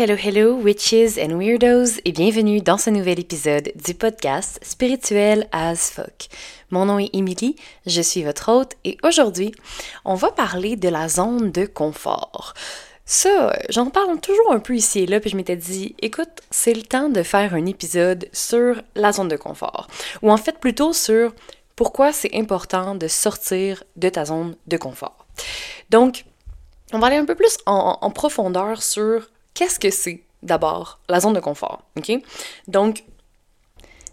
hello, hello, witches and weirdos, et bienvenue dans ce nouvel épisode du podcast Spirituel as fuck. Mon nom est Emily, je suis votre hôte, et aujourd'hui, on va parler de la zone de confort. Ça, j'en parle toujours un peu ici et là, puis je m'étais dit, écoute, c'est le temps de faire un épisode sur la zone de confort. Ou en fait, plutôt sur pourquoi c'est important de sortir de ta zone de confort. Donc, on va aller un peu plus en, profondeur sur qu'est-ce que c'est d'abord la zone de confort. OK? Donc,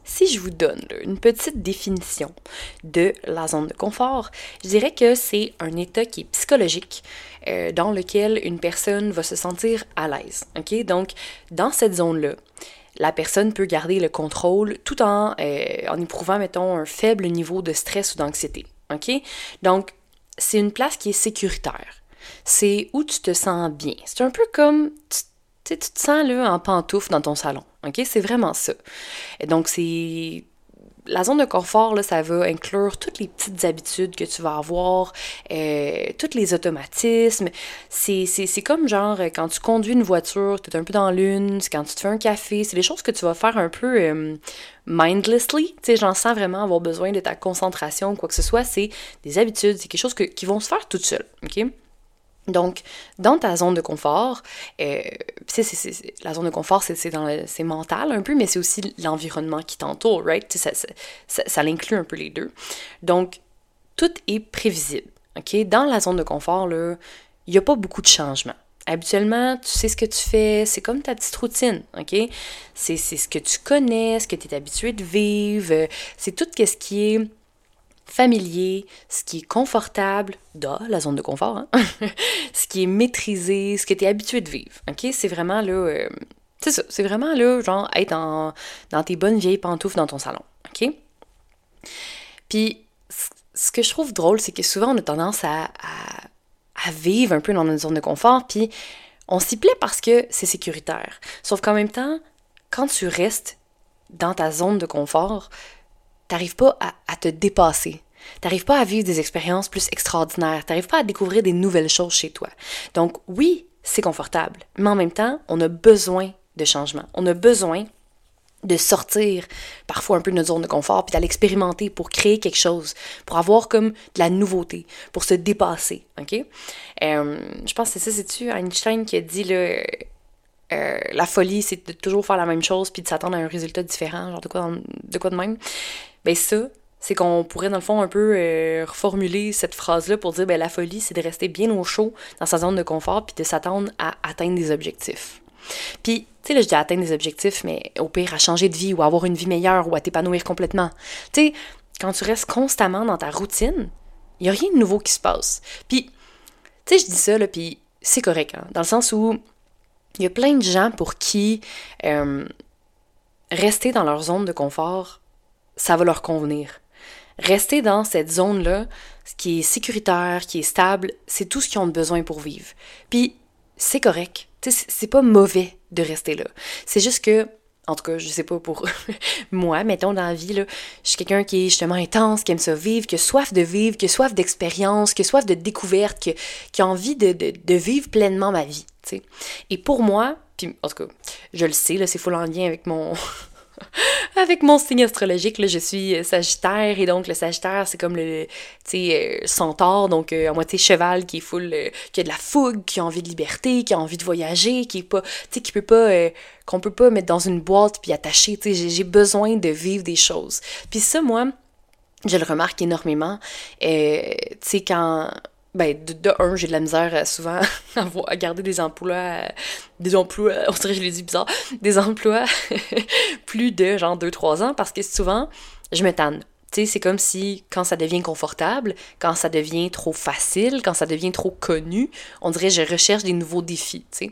si je vous donne une petite définition de la zone de confort, je dirais que c'est un état qui est psychologique euh, dans lequel une personne va se sentir à l'aise. OK? Donc, dans cette zone-là, la personne peut garder le contrôle tout en, euh, en éprouvant, mettons, un faible niveau de stress ou d'anxiété. OK? Donc, c'est une place qui est sécuritaire c'est où tu te sens bien. C'est un peu comme tu te sens là en pantoufle dans ton salon. OK? C'est vraiment ça. Et donc, c'est. La zone de confort, là, ça va inclure toutes les petites habitudes que tu vas avoir, euh, tous les automatismes. C'est comme genre quand tu conduis une voiture, tu es un peu dans l'une, quand tu te fais un café, c'est des choses que tu vas faire un peu euh, mindlessly. Tu sais, j'en sens vraiment avoir besoin de ta concentration, quoi que ce soit. C'est des habitudes, c'est quelque chose qui vont se faire toutes seules. Donc, dans ta zone de confort, euh, la zone de confort, c'est mental un peu, mais c'est aussi l'environnement qui t'entoure, right? Ça, ça, ça, l'inclut un peu les deux. Donc, tout est prévisible, OK? Dans la zone de confort, il n'y a pas beaucoup de changements. Habituellement, tu sais ce que tu fais, c'est comme ta petite routine, OK? C'est ce que tu connais, ce que tu es habitué de vivre, c'est tout ce qui est familier, ce qui est confortable, dans la zone de confort, hein? ce qui est maîtrisé, ce que tu es habitué de vivre. OK? C'est vraiment là. Euh, c'est ça, c'est vraiment là, genre, être dans tes bonnes vieilles pantoufles dans ton salon. OK? Puis, ce que je trouve drôle, c'est que souvent, on a tendance à, à, vivre un peu dans notre zone de confort, puis on s'y plaît parce que c'est sécuritaire. Sauf qu'en même temps, quand tu restes dans ta zone de confort, t'arrives pas à, te dépasser. T'arrives pas à vivre des expériences plus extraordinaires. T'arrives pas à découvrir des nouvelles choses chez toi. Donc oui, c'est confortable, mais en même temps, on a besoin de changement. On a besoin de sortir parfois un peu de notre zone de confort, puis d'aller expérimenter pour créer quelque chose, pour avoir comme de la nouveauté, pour se dépasser, ok? Euh, je pense que c'est ça, c'est-tu Einstein qui a dit, là, euh, la folie, c'est de toujours faire la même chose, puis de s'attendre à un résultat différent, genre de quoi, de, quoi de même. Ben ça, c'est qu'on pourrait dans le fond un peu euh, reformuler cette phrase-là pour dire ben la folie, c'est de rester bien au chaud dans sa zone de confort puis de s'attendre à atteindre des objectifs. Puis, tu sais, là, je dis atteindre des objectifs, mais au pire, à changer de vie ou à avoir une vie meilleure ou à t'épanouir complètement. Tu sais, quand tu restes constamment dans ta routine, il n'y a rien de nouveau qui se passe. Puis, tu sais, je dis ça, là, puis c'est correct, hein, dans le sens où il y a plein de gens pour qui euh, rester dans leur zone de confort, ça va leur convenir. Rester dans cette zone-là, qui est sécuritaire, qui est stable, c'est tout ce qu'ils ont besoin pour vivre. Puis, c'est correct. C'est pas mauvais de rester là. C'est juste que, en tout cas, je sais pas pour moi, mettons dans la vie, là, je suis quelqu'un qui est justement intense, qui aime ça vivre, qui a soif de vivre, qui a soif d'expérience, qui a soif de découverte, qui, a envie de, vivre pleinement ma vie. T'sais. Et pour moi, puis en tout cas, je le sais, c'est full en lien avec mon Avec mon signe astrologique, là, je suis euh, Sagittaire et donc le Sagittaire, c'est comme le euh, centaure, donc euh, à moitié cheval qui est qui a de la fougue, qui a envie de liberté, qui a envie de voyager, qui est pas, qui peut pas, qu'on peut pas mettre dans une boîte puis attacher, j'ai besoin de vivre des choses. Puis ça, moi, je le remarque énormément, tu sais, quand ben, de, un, j'ai de la misère euh, souvent à, garder des emplois, euh, des emplois, on dirait que je l'ai dit bizarre, des emplois plus de genre 2-3 ans parce que souvent, je me. C'est comme si quand ça devient confortable, quand ça devient trop facile, quand ça devient trop connu, on dirait je recherche des nouveaux défis, tu sais.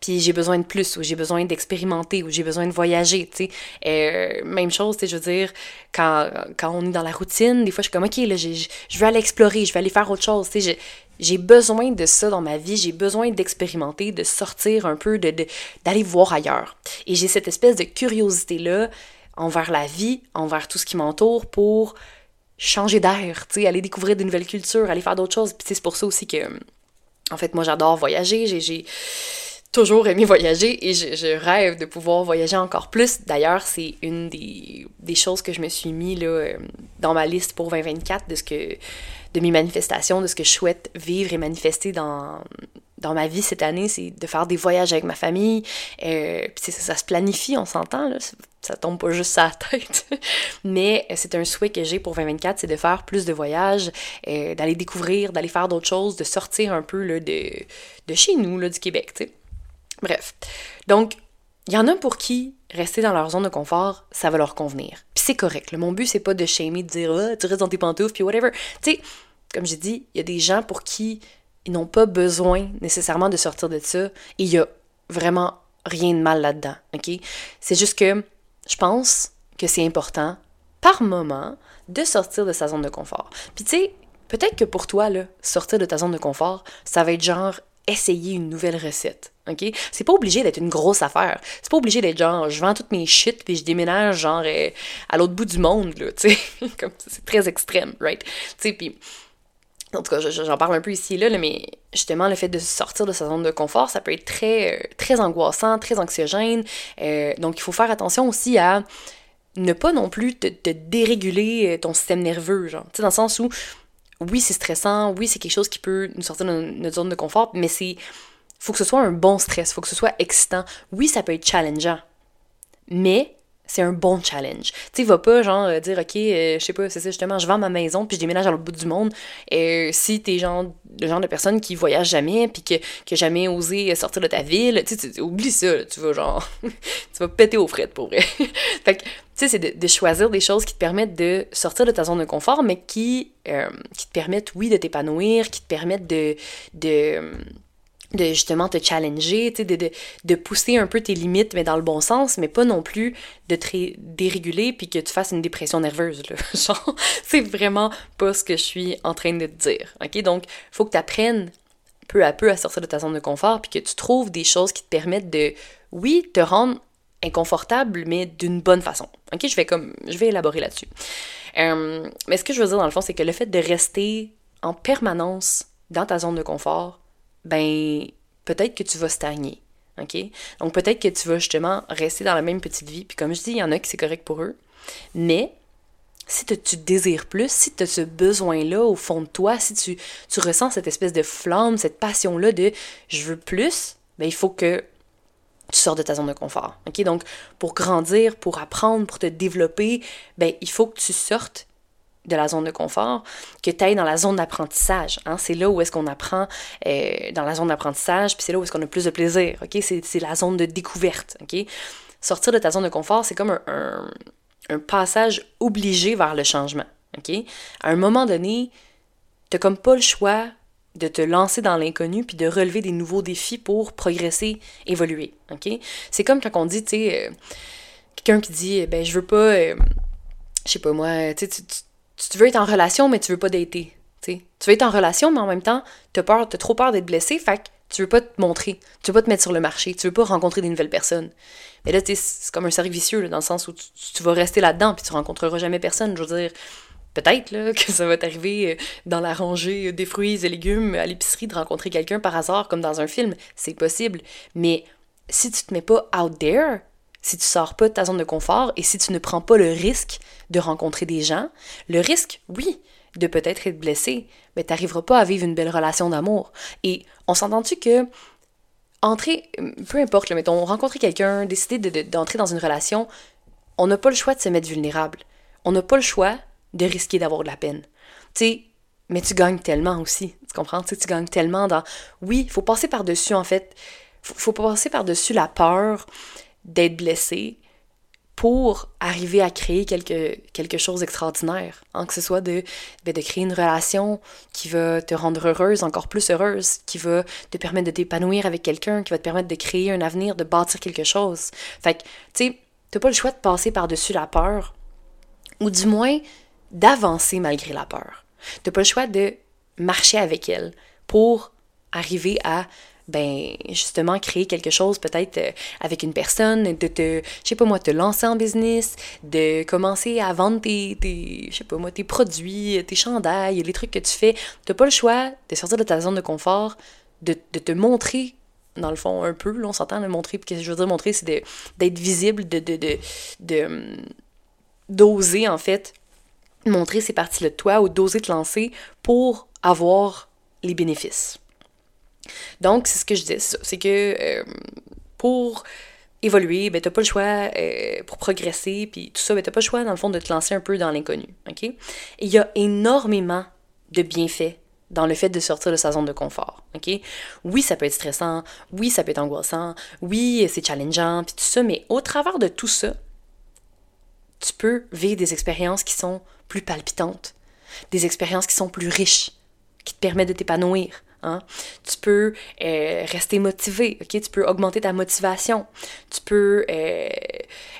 Puis j'ai besoin de plus, ou j'ai besoin d'expérimenter, ou j'ai besoin de voyager, tu sais. Euh, même chose, tu sais, je veux dire, quand, quand on est dans la routine, des fois je suis comme, ok, je veux aller explorer, je veux aller faire autre chose, tu sais. J'ai besoin de ça dans ma vie, j'ai besoin d'expérimenter, de sortir un peu, d'aller voir ailleurs. Et j'ai cette espèce de curiosité-là envers la vie, envers tout ce qui m'entoure pour changer d'air, aller découvrir de nouvelles cultures, aller faire d'autres choses. Puis c'est pour ça aussi que, en fait, moi j'adore voyager, j'ai toujours aimé voyager et je, rêve de pouvoir voyager encore plus. D'ailleurs, c'est une des, des, choses que je me suis mis euh, dans ma liste pour 2024 de ce que de mes manifestations, de ce que je souhaite vivre et manifester dans, dans ma vie cette année, c'est de faire des voyages avec ma famille. Euh, puis ça, se planifie, on s'entend, là. Ça tombe pas juste à la tête. Mais c'est un souhait que j'ai pour 2024, c'est de faire plus de voyages, euh, d'aller découvrir, d'aller faire d'autres choses, de sortir un peu là, de, de chez nous, là, du Québec, tu sais. Bref. Donc, il y en a pour qui rester dans leur zone de confort, ça va leur convenir. Puis c'est correct. Mon but, c'est pas de shamer, de dire ah, tu restes dans tes pantoufles, puis whatever. Tu sais, comme j'ai dit, il y a des gens pour qui ils n'ont pas besoin nécessairement de sortir de ça. Il y a vraiment rien de mal là-dedans. OK? C'est juste que je pense que c'est important, par moment, de sortir de sa zone de confort. Puis tu sais, peut-être que pour toi, là, sortir de ta zone de confort, ça va être genre essayer une nouvelle recette. OK? C'est pas obligé d'être une grosse affaire. C'est pas obligé d'être genre, je vends toutes mes shit puis je déménage genre euh, à l'autre bout du monde, là, tu sais. Comme c'est très extrême, right? Tu sais, puis. En tout cas, j'en parle un peu ici et là, mais justement, le fait de sortir de sa zone de confort, ça peut être très, euh, très angoissant, très anxiogène. Euh, donc, il faut faire attention aussi à ne pas non plus te, déréguler ton système nerveux, genre. Tu sais, dans le sens où, oui, c'est stressant, oui, c'est quelque chose qui peut nous sortir de notre zone de confort, mais c'est faut que ce soit un bon stress, faut que ce soit excitant. Oui, ça peut être challengeant, mais c'est un bon challenge. Tu sais, va pas genre euh, dire, OK, euh, je sais pas, c'est ça justement, je vends ma maison puis je déménage à l'autre bout du monde. Et euh, si t'es genre le genre de personne qui voyage jamais puis que, que jamais osé sortir de ta ville, tu sais, oublie ça, tu vas genre, tu vas péter aux frettes pour vrai. fait que, tu sais, c'est de, choisir des choses qui te permettent de sortir de ta zone de confort, mais qui, qui te permettent, oui, de t'épanouir, qui te permettent de, de de justement te challenger, de, de, de, pousser un peu tes limites, mais dans le bon sens, mais pas non plus de te déréguler puis que tu fasses une dépression nerveuse. C'est vraiment pas ce que je suis en train de te dire. OK? Donc, faut que tu apprennes peu à peu à sortir de ta zone de confort puis que tu trouves des choses qui te permettent de, oui, te rendre inconfortable, mais d'une bonne façon. OK? Je vais comme, je vais élaborer là-dessus. Mais ce que je veux dire dans le fond, c'est que le fait de rester en permanence dans ta zone de confort, ben peut-être que tu vas stagner. OK? Donc peut-être que tu vas justement rester dans la même petite vie. Puis comme je dis, il y en a qui c'est correct pour eux. Mais si tu désires plus, si tu as ce besoin-là au fond de toi, si tu, tu ressens cette espèce de flamme, cette passion-là de je veux plus, ben il faut que tu sors de ta zone de confort. OK? Donc, pour grandir, pour apprendre, pour te développer, ben, il faut que tu sortes de la zone de confort que tu ailles dans la zone d'apprentissage. Hein? C'est là où est-ce qu'on apprend euh, dans la zone d'apprentissage, puis c'est là où est-ce qu'on a plus de plaisir. ok? C'est la zone de découverte. ok? Sortir de ta zone de confort, c'est comme un, passage obligé vers le changement. ok? À un moment donné, tu comme pas le choix de te lancer dans l'inconnu puis de relever des nouveaux défis pour progresser, évoluer. ok? C'est comme quand on dit, tu sais, euh, quelqu'un qui dit, ben je veux pas, euh, je sais pas moi, tu sais, tu veux être en relation, mais tu veux pas dater. Tu veux être en relation, mais en même temps, tu as trop peur d'être blessé, fait que tu veux pas te montrer, tu veux pas te mettre sur le marché, tu veux pas rencontrer des nouvelles personnes. Mais là, c'est comme un cercle vicieux, dans le sens où tu, vas rester là-dedans, puis tu rencontreras jamais personne. Je veux dire, peut-être que ça va t'arriver euh, dans la rangée des fruits et légumes à l'épicerie de rencontrer quelqu'un par hasard, comme dans un film. C'est possible. Mais si tu te mets pas out there, si tu sors pas de ta zone de confort et si tu ne prends pas le risque de rencontrer des gens, le risque, oui, de peut-être être blessé, mais tu n'arriveras pas à vivre une belle relation d'amour. Et on s'entend-tu que entrer, peu importe, là, mettons, rencontrer quelqu'un, décider d'entrer dans une relation, on n'a pas le choix de se mettre vulnérable. On n'a pas le choix de risquer d'avoir de la peine. Tu sais, mais tu gagnes tellement aussi. Tu comprends? Tu gagnes tellement dans. Oui, il faut passer par-dessus, en fait. Faut, faut passer par-dessus la peur, d'être blessé pour arriver à créer quelque, quelque chose d'extraordinaire. Hein, que ce soit de, ben, de créer une relation qui va te rendre heureuse, encore plus heureuse, qui va te permettre de t'épanouir avec quelqu'un, qui va te permettre de créer un avenir, de bâtir quelque chose. Fait que, tu sais, t'as pas le choix de passer par-dessus la peur, ou du moins d'avancer malgré la peur. T'as pas le choix de marcher avec elle pour arriver à ben justement créer quelque chose peut-être euh, avec une personne, de te, je sais pas moi, te lancer en business, de commencer à vendre tes, tes je sais pas moi, tes produits, tes chandails, les trucs que tu fais. T'as pas le choix de sortir de ta zone de confort, de, de te montrer dans le fond, un peu, là, on s'entend, montrer, puis que je veux dire montrer, c'est d'être visible, de, de, de, de d'oser, en fait, montrer ces parties-là de toi ou d'oser te lancer pour avoir les bénéfices. Donc, c'est ce que je dis, c'est que euh, pour évoluer, ben t'as pas le choix euh, pour progresser, puis tout ça, ben t'as pas le choix, dans le fond, de te lancer un peu dans l'inconnu, ok? Il y a énormément de bienfaits dans le fait de sortir de sa zone de confort, ok? Oui, ça peut être stressant, oui, ça peut être angoissant, oui, c'est challengeant, puis tout ça, mais au travers de tout ça, tu peux vivre des expériences qui sont plus palpitantes, des expériences qui sont plus riches, qui te permettent de t'épanouir. Hein? Tu peux euh, rester motivé? Tu peux augmenter ta motivation. Tu peux euh,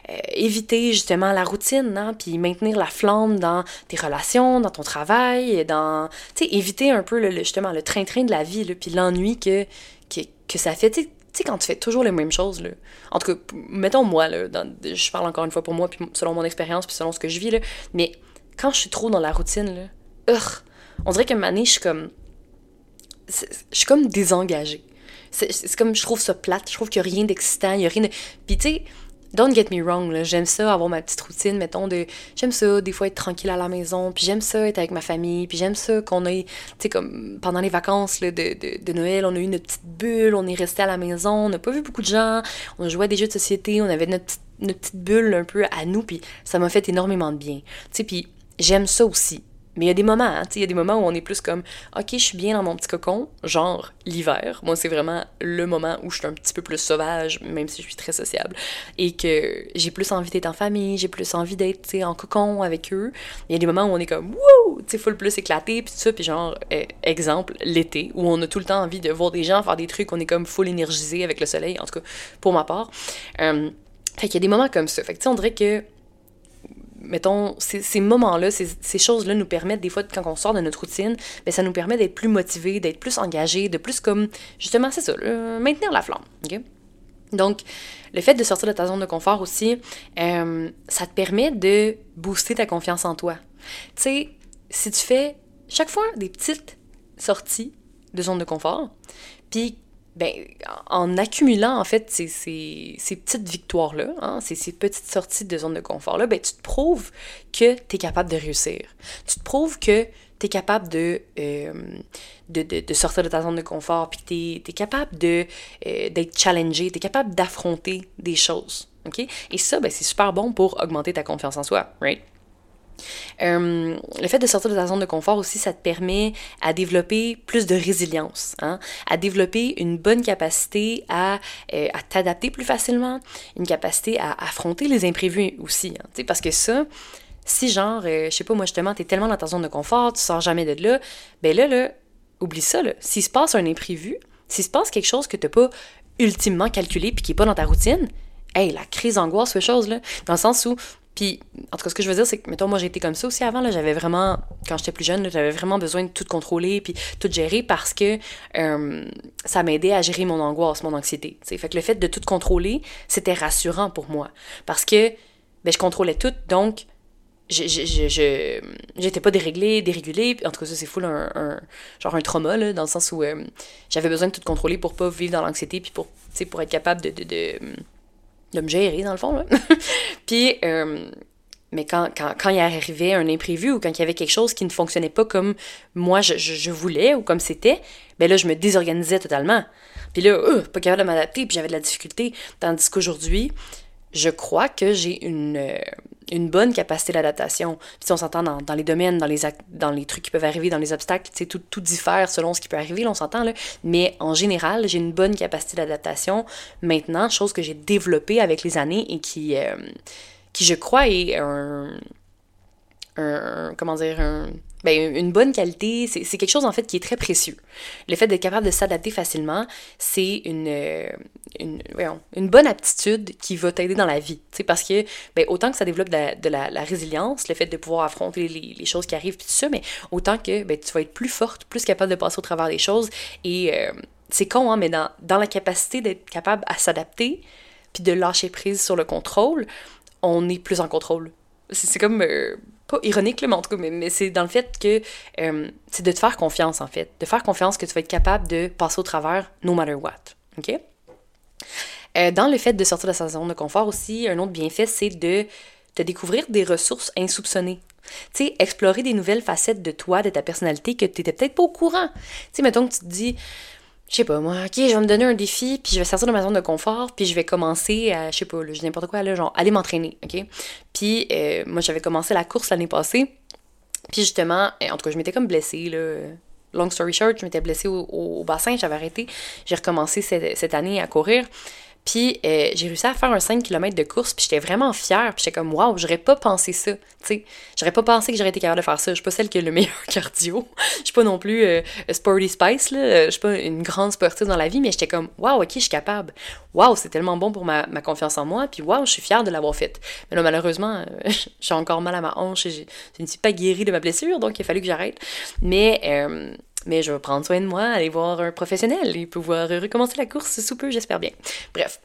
euh, éviter justement la routine, hein? puis maintenir la flamme dans tes relations, dans ton travail, dans, tu sais, éviter un peu le, justement le train-train de la vie, puis l'ennui que, que, que, ça fait. Tu sais, quand tu fais toujours les mêmes choses, là. En tout cas, mettons moi, là, je parle encore une fois pour moi, puis selon mon expérience, puis selon ce que je vis, là, mais quand je suis trop dans la routine, là, on dirait un moment je suis comme. Je suis comme désengagée. C'est comme, je trouve ça plate, je trouve qu'il n'y a rien d'excitant, il n'y a rien de. Puis tu sais, don't get me wrong, j'aime ça avoir ma petite routine, mettons. J'aime ça, des fois, être tranquille à la maison, puis j'aime ça, être avec ma famille, puis j'aime ça qu'on ait. Tu sais, comme pendant les vacances de, de, Noël, on a eu une petite bulle, on est resté à la maison, on n'a pas vu beaucoup de gens, on jouait à des jeux de société, on avait notre notre petite bulle un peu à nous, puis ça m'a fait énormément de bien. Tu sais, puis j'aime ça aussi. Mais il y a des moments, hein, il y a des moments où on est plus comme, ok, je suis bien dans mon petit cocon, genre l'hiver. Moi, c'est vraiment le moment où je suis un petit peu plus sauvage, même si je suis très sociable, et que j'ai plus envie d'être en famille, j'ai plus envie d'être en cocon avec eux. Il y a des moments où on est comme, wouh, tu sais, full plus éclaté, puis tout ça, puis genre, eh, exemple, l'été, où on a tout le temps envie de voir des gens faire des trucs, on est comme full énergisé avec le soleil, en tout cas, pour ma part. Euh, fait qu'il y a des moments comme ça. Fait que, tu sais, dirait que mettons, ces, moments-là, ces, choses-là nous permettent, des fois, quand on sort de notre routine, ben, ça nous permet d'être plus motivé, d'être plus engagé, de plus comme, justement, c'est ça, maintenir la flamme. Donc, le fait de sortir de ta zone de confort aussi, euh, ça te permet de booster ta confiance en toi. Tu sais, si tu fais chaque fois des petites sorties de zone de confort, puis ben, en accumulant en fait ces, ces, ces petites victoires-là, hein, ces, ces, petites sorties de zone de confort-là, ben, tu te prouves que tu es capable de réussir. Tu te prouves que tu es capable de, euh, de, de, de, sortir de ta zone de confort, puis que tu es, capable euh, d'être challengé, tu es capable d'affronter des choses. OK? Et ça, ben, c'est super bon pour augmenter ta confiance en soi, right? Euh, le fait de sortir de ta zone de confort aussi, ça te permet à développer plus de résilience, hein? à développer une bonne capacité à, euh, à t'adapter plus facilement, une capacité à affronter les imprévus aussi. Hein? Parce que ça, si genre, euh, je sais pas, moi justement, t'es tellement dans ta zone de confort, tu sors jamais de là, ben là, là, oublie ça. S'il se passe un imprévu, s'il se passe quelque chose que t'as pas ultimement calculé puis qui est pas dans ta routine, hey, la crise d'angoisse, ces choses, là, dans le sens où puis, en tout cas, ce que je veux dire, c'est que, mettons, moi, j'ai été comme ça aussi avant. J'avais vraiment, quand j'étais plus jeune, j'avais vraiment besoin de tout contrôler puis tout gérer parce que euh, ça m'aidait à gérer mon angoisse, mon anxiété. T'sais. Fait que le fait de tout contrôler, c'était rassurant pour moi. Parce que, ben, je contrôlais tout, donc, je, j'étais pas déréglée, dérégulée. En tout cas, c'est full un, genre un trauma, là, dans le sens où euh, j'avais besoin de tout contrôler pour pas vivre dans l'anxiété puis pour, être capable de de me gérer, dans le fond. Puis, euh, mais quand, quand, quand, il arrivait un imprévu ou quand il y avait quelque chose qui ne fonctionnait pas comme moi je, je, voulais ou comme c'était, ben là, je me désorganisais totalement. Puis là, euh, pas capable de m'adapter, puis j'avais de la difficulté. Tandis qu'aujourd'hui, je crois que j'ai une, euh, une bonne capacité d'adaptation. Puis on s'entend dans, les domaines, dans les, dans les trucs qui peuvent arriver, dans les obstacles, tout, tout diffère selon ce qui peut arriver, on s'entend. Mais en général, j'ai une bonne capacité d'adaptation maintenant, chose que j'ai développée avec les années et qui, euh, qui je crois, est un, comment dire, ben, une bonne qualité, c'est quelque chose en fait qui est très précieux. Le fait d'être capable de s'adapter facilement, c'est une, euh, une, une, bonne aptitude qui va t'aider dans la vie. Parce que ben, autant que ça développe de, la, résilience, le fait de pouvoir affronter les, les choses qui arrivent, puis tout ça, mais autant que ben, tu vas être plus forte, plus capable de passer au travers des choses. Et euh, c'est con, hein, mais dans, dans la capacité d'être capable à s'adapter, puis de lâcher prise sur le contrôle, on est plus en contrôle. C'est comme. Euh, pas ironique, mais en tout cas, mais, c'est dans le fait que euh, c'est de te faire confiance, en fait. De faire confiance que tu vas être capable de passer au travers no matter what. OK? Euh, dans le fait de sortir de sa zone de confort aussi, un autre bienfait, c'est de te découvrir des ressources insoupçonnées. Tu sais, explorer des nouvelles facettes de toi, de ta personnalité que tu n'étais peut-être pas au courant. Tu sais, mettons que tu te dis, je sais pas moi, ok, je vais me donner un défi, puis je vais sortir de ma zone de confort, puis je vais commencer à, je sais pas, je n'importe quoi, là, genre, aller m'entraîner, ok? Puis euh, moi, j'avais commencé la course l'année passée, puis justement, euh, en tout cas, je m'étais comme blessée, là. Long story short, je m'étais blessée au, bassin, j'avais arrêté. J'ai recommencé cette année à courir. Puis euh, j'ai réussi à faire un 5 km de course, puis j'étais vraiment fière, puis j'étais comme waouh, j'aurais pas pensé ça, tu sais. J'aurais pas pensé que j'aurais été capable de faire ça. Je suis pas celle qui a le meilleur cardio. Je suis pas non plus euh, sporty spice là, je suis pas une grande sportive dans la vie, mais j'étais comme waouh, OK, je suis capable. Waouh, c'est tellement bon pour ma, confiance en moi, puis waouh, je suis fière de l'avoir fait. Mais là malheureusement, euh, j'ai encore mal à ma hanche, je ne suis pas guérie de ma blessure, donc il a fallu que j'arrête. Mais mais je vais prendre soin de moi, aller voir un professionnel et pouvoir recommencer la course sous peu, j'espère bien. Bref.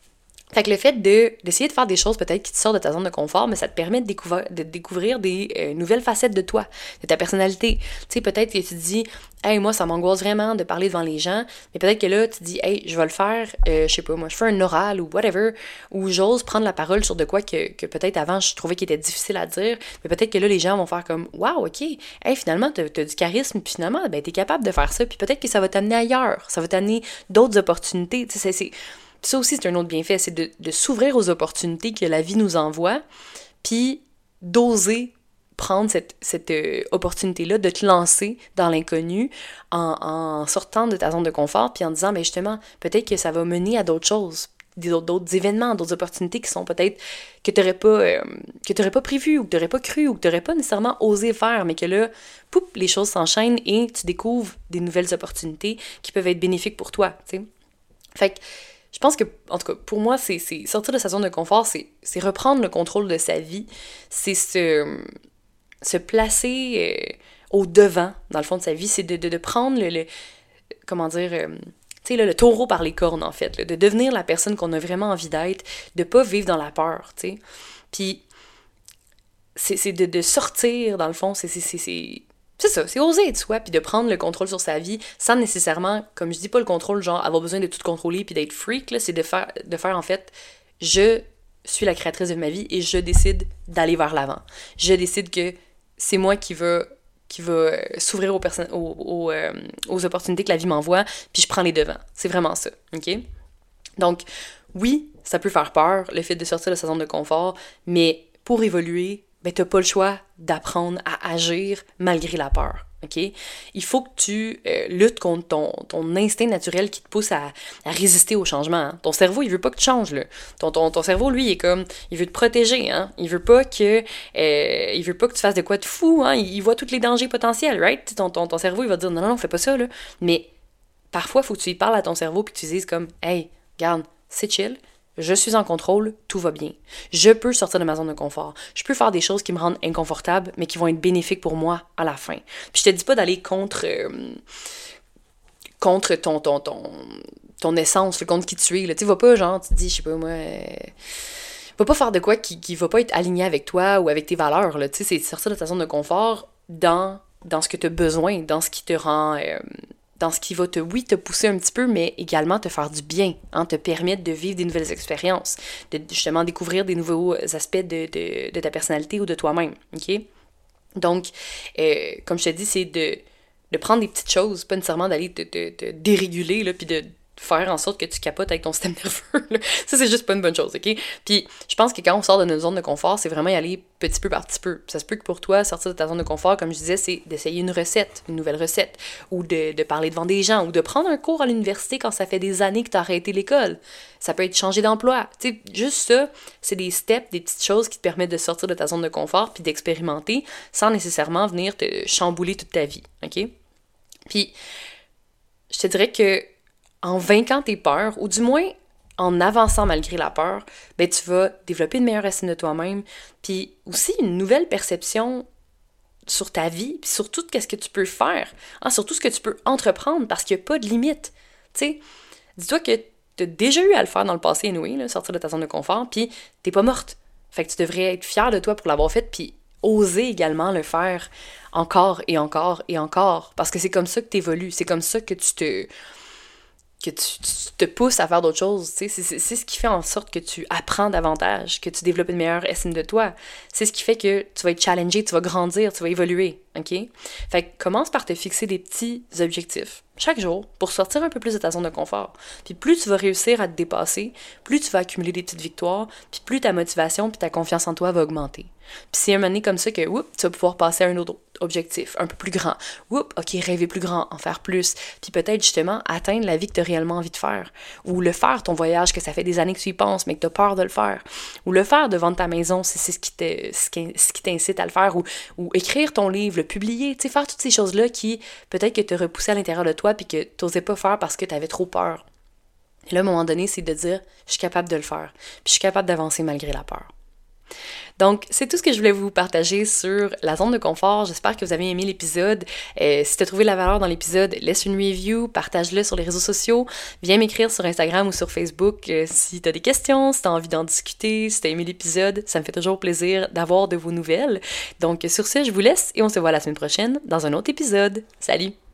Fait que le fait de, d'essayer de faire des choses peut-être qui te sortent de ta zone de confort, mais ça te permet de découvrir, de découvrir des euh, nouvelles facettes de toi, de ta personnalité. Tu sais, peut-être que tu te dis, hey, moi, ça m'angoisse vraiment de parler devant les gens, mais peut-être que là, tu te dis, hey, je vais le faire, euh, je sais pas, moi, je fais un oral ou whatever, ou j'ose prendre la parole sur de quoi que, que peut-être avant je trouvais qu'il était difficile à dire, mais peut-être que là, les gens vont faire comme, wow, ok, hey, finalement, t'as, as du charisme, puis finalement, ben, t'es capable de faire ça, puis peut-être que ça va t'amener ailleurs, ça va t'amener d'autres opportunités, tu sais, c'est ça aussi, c'est un autre bienfait, c'est de, s'ouvrir aux opportunités que la vie nous envoie, puis d'oser prendre cette, cette euh, opportunité-là, de te lancer dans l'inconnu en, sortant de ta zone de confort, puis en disant, mais justement, peut-être que ça va mener à d'autres choses, d'autres événements, d'autres opportunités qui sont peut-être que tu n'aurais pas, euh, que pas prévues, ou que tu n'aurais pas cru, ou que tu n'aurais pas nécessairement osé faire, mais que là, poup, les choses s'enchaînent et tu découvres des nouvelles opportunités qui peuvent être bénéfiques pour toi, tu sais. Fait que je pense que, en tout cas, pour moi, c'est sortir de sa zone de confort, c'est reprendre le contrôle de sa vie, c'est se, se placer euh, au devant, dans le fond de sa vie, c'est de, de, prendre le, comment dire, euh, tu sais, le taureau par les cornes, en fait, de devenir la personne qu'on a vraiment envie d'être, de pas vivre dans la peur, tu sais. Puis, c'est de, de sortir, dans le fond, c'est c'est ça, c'est oser être soi, puis de prendre le contrôle sur sa vie sans nécessairement, comme je dis pas le contrôle, genre avoir besoin de tout contrôler puis d'être freak, là, c'est de faire, de faire en fait, je suis la créatrice de ma vie et je décide d'aller vers l'avant. Je décide que c'est moi qui va qui euh, s'ouvrir aux, aux, euh, aux, opportunités que la vie m'envoie, puis je prends les devants. C'est vraiment ça, ok? Donc, oui, ça peut faire peur, le fait de sortir de sa zone de confort, mais pour évoluer, ben, t'as pas le choix d'apprendre à agir malgré la peur. OK? Il faut que tu euh, luttes contre ton, ton, instinct naturel qui te pousse à, à résister au changement. Hein. Ton cerveau, il veut pas que tu changes. Là. Ton, ton, ton, cerveau, lui, il est comme. Il veut te protéger. Hein? Il veut pas que. Euh, il veut pas que tu fasses de quoi de fou. Hein? Il, voit tous les dangers potentiels, right? Ton, ton, ton cerveau, il va te dire non, non, non, fais pas ça. Là. Mais parfois, il faut que tu y parles à ton cerveau puis que tu dises comme Hey, garde, c'est chill je suis en contrôle, tout va bien. Je peux sortir de ma zone de confort. Je peux faire des choses qui me rendent inconfortable, mais qui vont être bénéfiques pour moi à la fin. Puis je te dis pas d'aller contre, euh, contre ton, ton, ton, essence, contre qui tu es. Là. Tu vas pas, genre, tu te dis, je sais pas, moi. Euh, va pas faire de quoi qui, qui va pas être aligné avec toi ou avec tes valeurs. Tu sais, c'est sortir de ta zone de confort dans, dans ce que tu as besoin, dans ce qui te rend. Euh, dans ce qui va te, oui, te pousser un petit peu, mais également te faire du bien, hein, te permettre de vivre des nouvelles expériences, de justement découvrir des nouveaux aspects de, ta personnalité ou de toi-même, ok? Donc, euh, comme je te dis, c'est de, prendre des petites choses, pas nécessairement d'aller te, te, déréguler, puis de, faire en sorte que tu capotes avec ton système nerveux. Ça, c'est juste pas une bonne chose, OK? Puis, je pense que quand on sort de notre zone de confort, c'est vraiment y aller petit peu par petit peu. Ça se peut que pour toi, sortir de ta zone de confort, comme je disais, c'est d'essayer une recette, une nouvelle recette, ou de, de, parler devant des gens, ou de prendre un cours à l'université quand ça fait des années que tu as arrêté l'école. Ça peut être changer d'emploi. Tu sais, juste ça, c'est des steps, des petites choses qui te permettent de sortir de ta zone de confort puis d'expérimenter sans nécessairement venir te chambouler toute ta vie, OK? Puis, je te dirais que en vainquant tes peurs, ou du moins en avançant malgré la peur, ben tu vas développer une meilleure estime de toi-même, puis aussi une nouvelle perception sur ta vie, puis sur tout ce que tu peux faire, hein, sur tout ce que tu peux entreprendre, parce qu'il n'y a pas de limite. Dis-toi que tu as déjà eu à le faire dans le passé, anyway, sortir de ta zone de confort, puis t'es pas morte. Fait que tu devrais être fier de toi pour l'avoir fait, puis oser également le faire encore et encore et encore, parce que c'est comme ça que tu évolues, c'est comme ça que tu te que tu, te pousses à faire d'autres choses. C'est ce qui fait en sorte que tu apprends davantage, que tu développes une meilleure estime de toi. C'est ce qui fait que tu vas être challengé, tu vas grandir, tu vas évoluer. OK? Fait que commence par te fixer des petits objectifs chaque jour pour sortir un peu plus de ta zone de confort. Puis plus tu vas réussir à te dépasser, plus tu vas accumuler des petites victoires, puis plus ta motivation puis ta confiance en toi va augmenter. Puis c'est un moment comme ça que, oups, tu vas pouvoir passer à un autre objectif, un peu plus grand. Oups, ok, rêver plus grand, en faire plus. Puis peut-être justement atteindre la vie que tu as réellement envie de faire. Ou le faire, ton voyage, que ça fait des années que tu y penses, mais que tu as peur de le faire. Ou le faire devant ta maison si c'est ce qui ce qui t'incite à le faire. Ou, ou écrire ton livre, le publier. Tu sais, faire toutes ces choses-là qui peut-être que te repoussaient à l'intérieur de toi puis que tu n'osais pas faire parce que tu avais trop peur. Et là, à un moment donné, c'est de dire, je suis capable de le faire. Puis je suis capable d'avancer malgré la peur. Donc, c'est tout ce que je voulais vous partager sur la zone de confort. J'espère que vous avez aimé l'épisode. Euh, si tu as trouvé la valeur dans l'épisode, laisse une review, partage-le sur les réseaux sociaux. Viens m'écrire sur Instagram ou sur Facebook euh, si tu as des questions, si tu as envie d'en discuter, si tu as aimé l'épisode. Ça me fait toujours plaisir d'avoir de vos nouvelles. Donc, sur ce, je vous laisse et on se voit la semaine prochaine dans un autre épisode. Salut!